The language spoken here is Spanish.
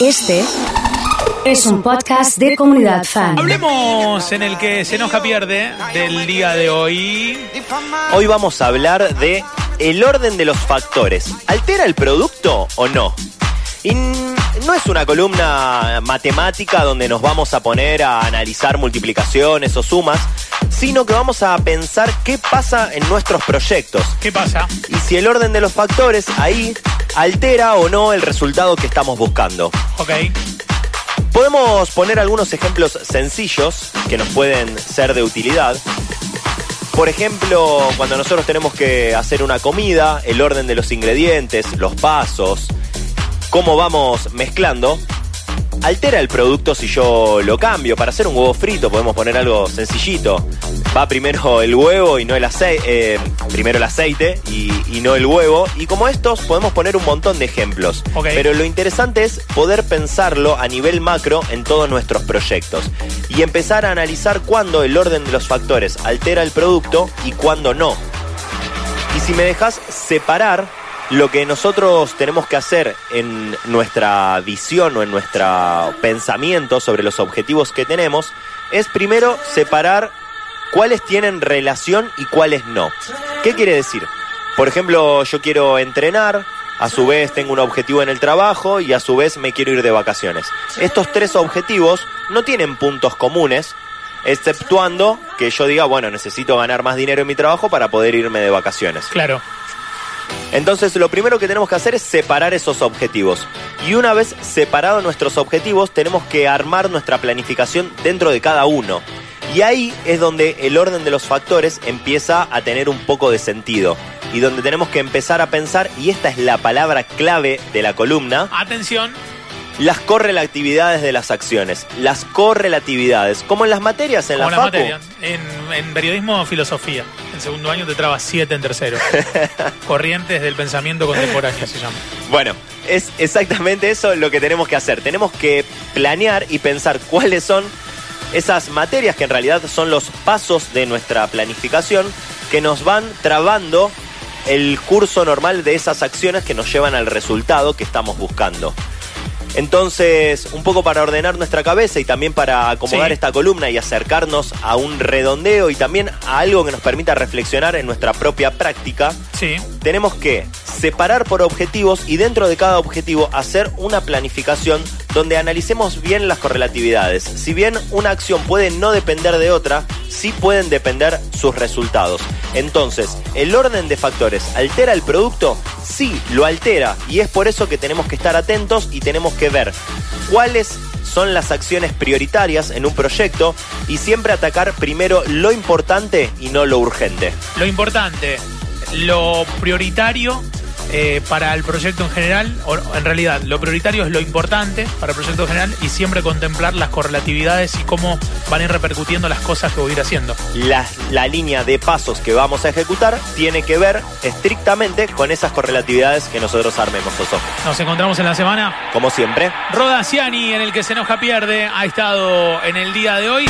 Este es un podcast de comunidad fan. Hablemos en el que se enoja pierde del día de hoy. Hoy vamos a hablar de el orden de los factores. ¿Altera el producto o no? Y no es una columna matemática donde nos vamos a poner a analizar multiplicaciones o sumas, sino que vamos a pensar qué pasa en nuestros proyectos. ¿Qué pasa? Y si el orden de los factores ahí altera o no el resultado que estamos buscando. Ok. Podemos poner algunos ejemplos sencillos que nos pueden ser de utilidad. Por ejemplo, cuando nosotros tenemos que hacer una comida, el orden de los ingredientes, los pasos, cómo vamos mezclando, altera el producto si yo lo cambio. Para hacer un huevo frito podemos poner algo sencillito. Va primero el huevo y no el aceite, eh, primero el aceite y, y, no el huevo. Y como estos podemos poner un montón de ejemplos. Pero lo interesante es poder pensarlo a nivel macro en todos nuestros proyectos. Y empezar a analizar cuándo el orden de los factores altera el producto y cuándo no. Y si me dejas separar lo que nosotros tenemos que hacer en nuestra visión o en nuestro pensamiento sobre los objetivos que tenemos es primero separar cuáles tienen relación y cuáles no. ¿Qué quiere decir? Por ejemplo, yo quiero entrenar, a su vez tengo un objetivo en el trabajo y a su vez me quiero ir de vacaciones. Estos tres objetivos no tienen puntos comunes, exceptuando que yo diga, bueno, necesito ganar más dinero en mi trabajo para poder irme de vacaciones. Claro. Entonces lo primero que tenemos que hacer es separar esos objetivos. Y una vez separados nuestros objetivos, tenemos que armar nuestra planificación dentro de cada uno. Y ahí es donde el orden de los factores empieza a tener un poco de sentido. Y donde tenemos que empezar a pensar, y esta es la palabra clave de la columna, Atención. las correlatividades de las acciones. Las correlatividades, como en las materias, en Como la la facu. materia. En, en periodismo, filosofía. En segundo año te traba 7 en tercero. Corrientes del pensamiento contemporáneo se llama. Bueno, es exactamente eso lo que tenemos que hacer. Tenemos que planear y pensar cuáles son esas materias que en realidad son los pasos de nuestra planificación que nos van trabando el curso normal de esas acciones que nos llevan al resultado que estamos buscando. Entonces, un poco para ordenar nuestra cabeza y también para acomodar Sí. esta columna y acercarnos a un redondeo y también a algo que nos permita reflexionar en nuestra propia práctica, Sí. tenemos que separar por objetivos y dentro de cada objetivo hacer una planificación donde analicemos bien las correlatividades. Si bien una acción puede no depender de otra, sí pueden depender sus resultados. Entonces, ¿el orden de factores altera el producto? Sí, lo altera y es por eso que tenemos que estar atentos y tenemos que ver cuáles son las acciones prioritarias en un proyecto y siempre atacar primero lo importante y no lo urgente. Lo importante, lo prioritario eh, para el proyecto en general, o en realidad, lo prioritario es lo importante para el proyecto en general y siempre contemplar las correlatividades y cómo van a ir repercutiendo las cosas que voy a ir haciendo. la, la línea de pasos que vamos a ejecutar tiene que ver estrictamente con esas correlatividades que nosotros armemos, Oso. Nos encontramos en la semana. Como siempre, Roda Ciani, en el que se enoja pierde, ha estado en el día de hoy.